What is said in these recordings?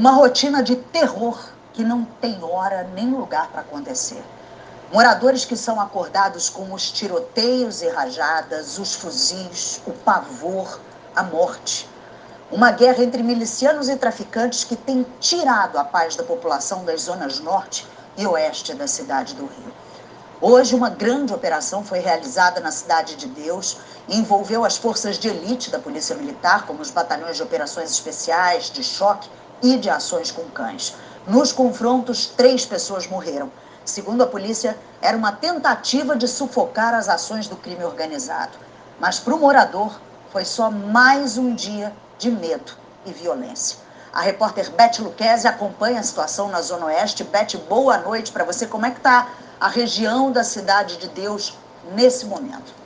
Uma rotina de terror que não tem hora nem lugar para acontecer. Moradores que são acordados com os tiroteios e rajadas, os fuzis, o pavor, a morte. Uma guerra entre milicianos e traficantes que tem tirado a paz da população das zonas norte e oeste da cidade do Rio. Hoje, uma grande operação foi realizada na Cidade de Deus e envolveu as forças de elite da Polícia Militar, como os batalhões de operações especiais, de choque e de ações com cães. Nos confrontos, três pessoas morreram. Segundo a polícia, era uma tentativa de sufocar as ações do crime organizado. Mas para o morador, foi só mais um dia de medo e violência. A repórter Beth Luquezzi acompanha a situação na Zona Oeste. Beth, boa noite para você. Como é que está a região da Cidade de Deus nesse momento?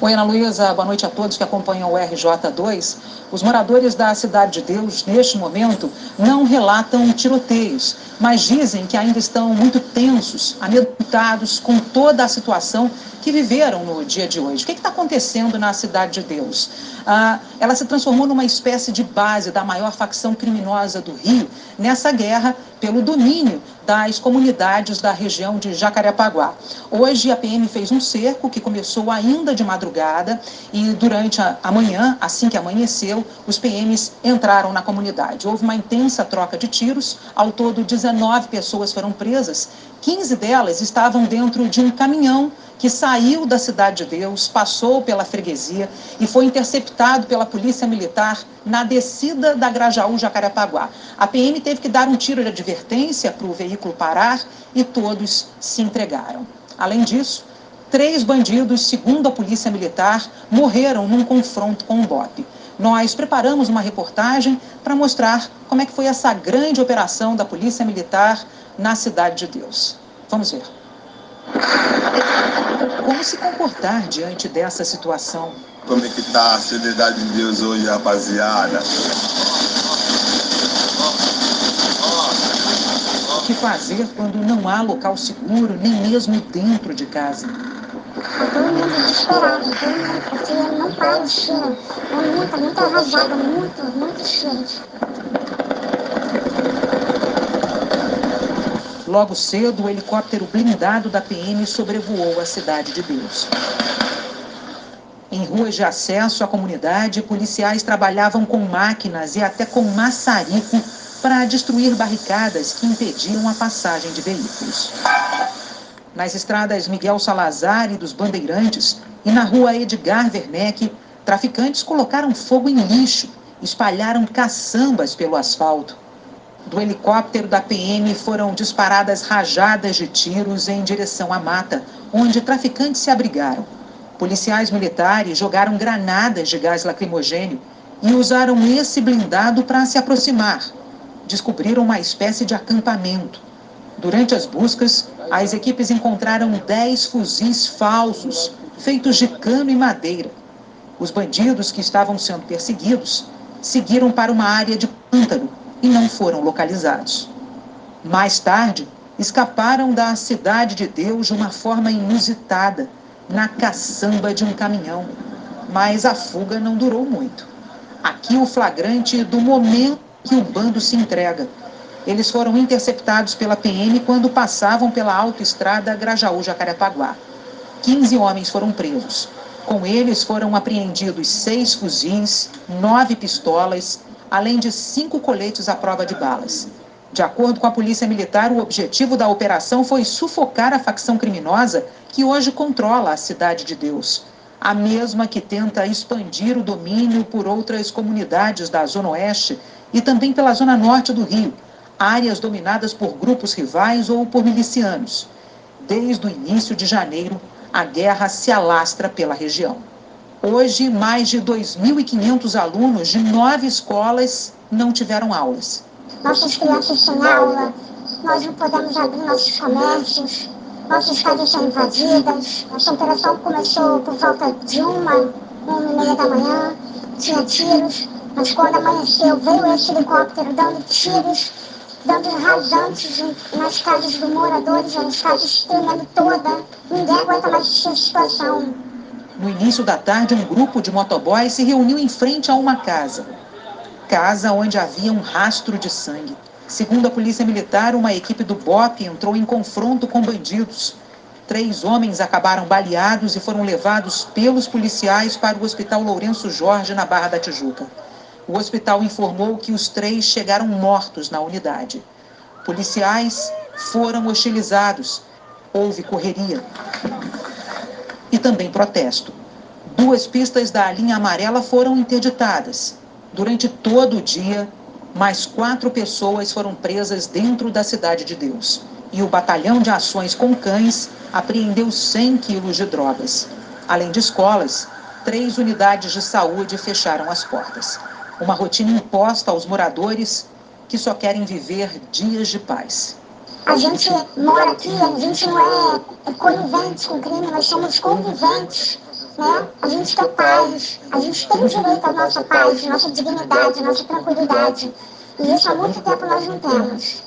Oi, Ana Luísa, boa noite a todos que acompanham o RJ2. Os moradores da Cidade de Deus, neste momento, não relatam tiroteios, mas dizem que ainda estão muito tensos, amedrontados com toda a situação que viveram no dia de hoje. O que está acontecendo na Cidade de Deus? Ah, ela se transformou numa espécie de base da maior facção criminosa do Rio nessa guerra pelo domínio das comunidades da região de Jacarepaguá. Hoje a PM fez um cerco que começou ainda de madrugada e durante a, manhã, assim que amanheceu, os PMs entraram na comunidade. Houve uma intensa troca de tiros, ao todo 19 pessoas foram presas, 15 delas estavam dentro de um caminhão que saiu da Cidade de Deus, passou pela freguesia e foi interceptado pela Polícia Militar na descida da Grajaú Jacarepaguá. A PM teve que dar um tiro de advertência para o veículo parar e todos se entregaram. Além disso, três bandidos, segundo a Polícia Militar, morreram num confronto com o BOP. Nós preparamos uma reportagem para mostrar como é que foi essa grande operação da Polícia Militar na Cidade de Deus. Vamos ver. Como se comportar diante dessa situação? Como é que tá a Cidade de Deus hoje, rapaziada? O que fazer quando não há local seguro, nem mesmo dentro de casa? Todo mundo desesperado, todo mundo, porque não para de tiro. É muita, muita rajada, muito, muito tiros. Logo cedo, o helicóptero blindado da PM sobrevoou a Cidade de Deus. Em ruas de acesso à comunidade, policiais trabalhavam com máquinas e até com maçarico para destruir barricadas que impediam a passagem de veículos. Nas estradas Miguel Salazar e dos Bandeirantes e na rua Edgar Werneck, traficantes colocaram fogo em lixo, espalharam caçambas pelo asfalto. Do helicóptero da PM foram disparadas rajadas de tiros em direção à mata, onde traficantes se abrigaram. Policiais militares jogaram granadas de gás lacrimogênio e usaram esse blindado para se aproximar. Descobriram uma espécie de acampamento. Durante as buscas, as equipes encontraram 10 fuzis falsos, feitos de cano e madeira. Os bandidos que estavam sendo perseguidos seguiram para uma área de pântano e não foram localizados. Mais tarde, escaparam da Cidade de Deus de uma forma inusitada, na caçamba de um caminhão. Mas a fuga não durou muito. Aqui o flagrante do momento que o bando se entrega. Eles foram interceptados pela PM quando passavam pela autoestrada Grajaú-Jacarepaguá. 15 homens foram presos. Com eles foram apreendidos seis fuzis, nove pistolas, além de cinco coletes à prova de balas. De acordo com a Polícia Militar, o objetivo da operação foi sufocar a facção criminosa que hoje controla a Cidade de Deus. A mesma que tenta expandir o domínio por outras comunidades da Zona Oeste e também pela Zona Norte do Rio, áreas dominadas por grupos rivais ou por milicianos. Desde o início de janeiro, a guerra se alastra pela região. Hoje, mais de 2.500 alunos de nove escolas não tiveram aulas. Nossas crianças sem aula, nós não podemos abrir nossos comércios, nossas casas são invadidas. Essa operação começou por volta de uma, uma e meia da manhã, tinha tiros, mas quando amanheceu veio esse helicóptero dando tiros, dando rasantes nas casas dos moradores, as casas tremendo toda. Ninguém aguenta mais essa situação. No início da tarde, um grupo de motoboys se reuniu em frente a uma casa. Casa onde havia um rastro de sangue. Segundo a Polícia Militar, uma equipe do BOP entrou em confronto com bandidos. Três homens acabaram baleados e foram levados pelos policiais para o Hospital Lourenço Jorge, na Barra da Tijuca. O hospital informou que os três chegaram mortos na unidade. Policiais foram hostilizados. Houve correria. E também protesto. Duas pistas da linha amarela foram interditadas. Durante todo o dia, mais quatro pessoas foram presas dentro da Cidade de Deus. E o Batalhão de Ações com Cães apreendeu 100 quilos de drogas. Além de escolas, três unidades de saúde fecharam as portas. Uma rotina imposta aos moradores que só querem viver dias de paz. A gente mora aqui, a gente não é conivente com crime, nós somos conviventes. Né? A gente quer paz, a gente tem direito à nossa paz, nossa dignidade, nossa tranquilidade. E isso há muito tempo nós não temos.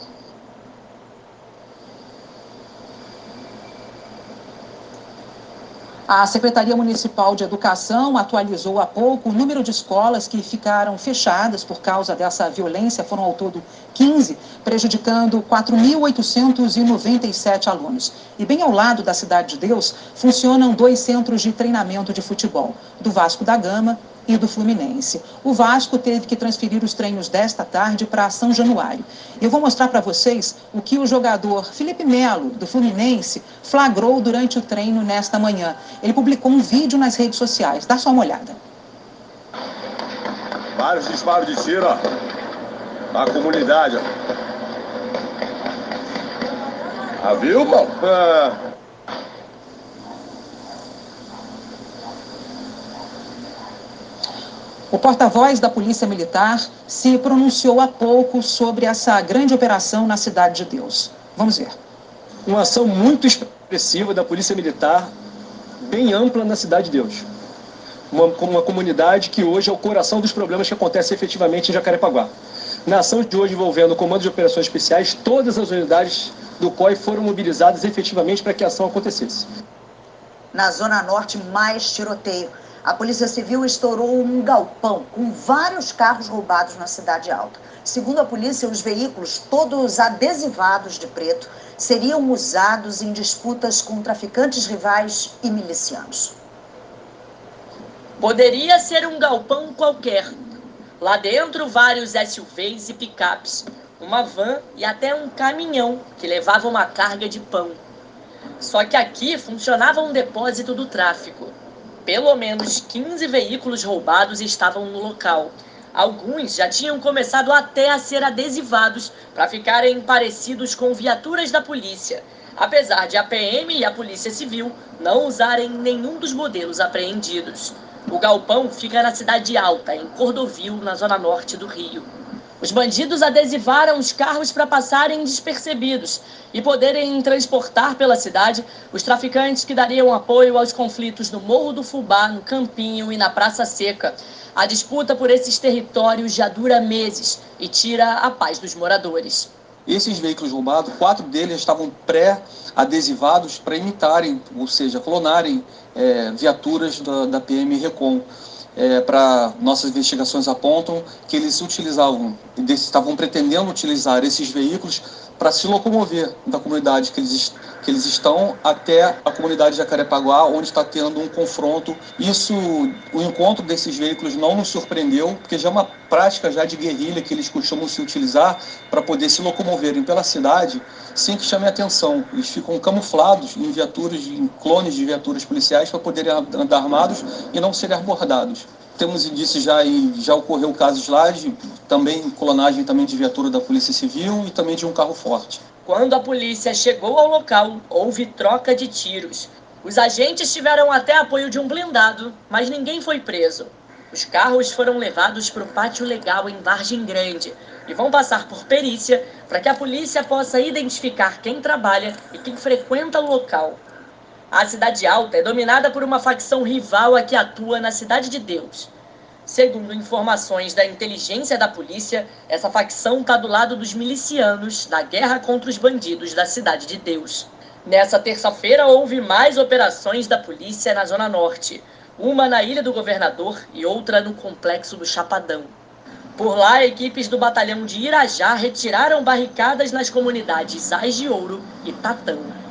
A Secretaria Municipal de Educação atualizou há pouco o número de escolas que ficaram fechadas por causa dessa violência. Foram ao todo 15, prejudicando 4.897 alunos. E bem ao lado da Cidade de Deus funcionam dois centros de treinamento de futebol, do Vasco da Gama e do Fluminense. O Vasco teve que transferir os treinos desta tarde para São Januário. Eu vou mostrar para vocês o que o jogador Felipe Melo, do Fluminense, flagrou durante o treino nesta manhã. Ele publicou um vídeo nas redes sociais. Dá só uma olhada. Vários disparos de tiro, ó. Na comunidade, ó. Ah, viu, pô? Ah. O porta-voz da Polícia Militar se pronunciou há pouco sobre essa grande operação na Cidade de Deus. Vamos ver. Uma ação muito expressiva da Polícia Militar, bem ampla na Cidade de Deus. Uma, uma comunidade que hoje é o coração dos problemas que acontecem efetivamente em Jacarepaguá. Na ação de hoje envolvendo o Comando de Operações Especiais, todas as unidades do COI foram mobilizadas efetivamente para que a ação acontecesse. Na Zona Norte, mais tiroteio a Polícia Civil estourou um galpão com vários carros roubados na Cidade Alta. Segundo a polícia, os veículos, todos adesivados de preto, seriam usados em disputas com traficantes rivais e milicianos. Poderia ser um galpão qualquer. Lá dentro, vários SUVs e picapes, uma van e até um caminhão que levava uma carga de pão. Só que aqui funcionava um depósito do tráfico. Pelo menos 15 veículos roubados estavam no local. Alguns já tinham começado até a ser adesivados para ficarem parecidos com viaturas da polícia, apesar de a PM e a Polícia Civil não usarem nenhum dos modelos apreendidos. O galpão fica na Cidade Alta, em Cordovil, na zona norte do Rio. Os bandidos adesivaram os carros para passarem despercebidos e poderem transportar pela cidade os traficantes que dariam apoio aos conflitos no Morro do Fubá, no Campinho e na Praça Seca. A disputa por esses territórios já dura meses e tira a paz dos moradores. Esses veículos roubados, quatro deles estavam pré-adesivados para imitarem, ou seja, clonarem é, viaturas da, da PM Recon é, para nossas investigações apontam que eles utilizavam, estavam pretendendo utilizar esses veículos para se locomover da comunidade que eles, que eles estão até a comunidade de Jacarepaguá, onde está tendo um confronto. Isso, o encontro desses veículos não nos surpreendeu, porque já é uma prática já de guerrilha que eles costumam se utilizar para poder se locomoverem pela cidade sem que chame atenção. Eles ficam camuflados em viaturas, em clones de viaturas policiais para poderem andar armados e não serem abordados temos indícios já e já ocorreu casos lá de também clonagem também de viatura da Polícia Civil e também de um carro forte. Quando a polícia chegou ao local, houve troca de tiros. Os agentes tiveram até apoio de um blindado, mas ninguém foi preso. Os carros foram levados para o pátio legal em Vargem Grande e vão passar por perícia para que a polícia possa identificar quem trabalha e quem frequenta o local. A Cidade Alta é dominada por uma facção rival a que atua na Cidade de Deus. Segundo informações da inteligência da polícia, essa facção está do lado dos milicianos da guerra contra os bandidos da Cidade de Deus. Nessa terça-feira houve mais operações da polícia na Zona Norte. uma na Ilha do Governador e outra no Complexo do Chapadão. Por lá, equipes do batalhão de Irajá retiraram barricadas nas comunidades Ais de Ouro e Tatão.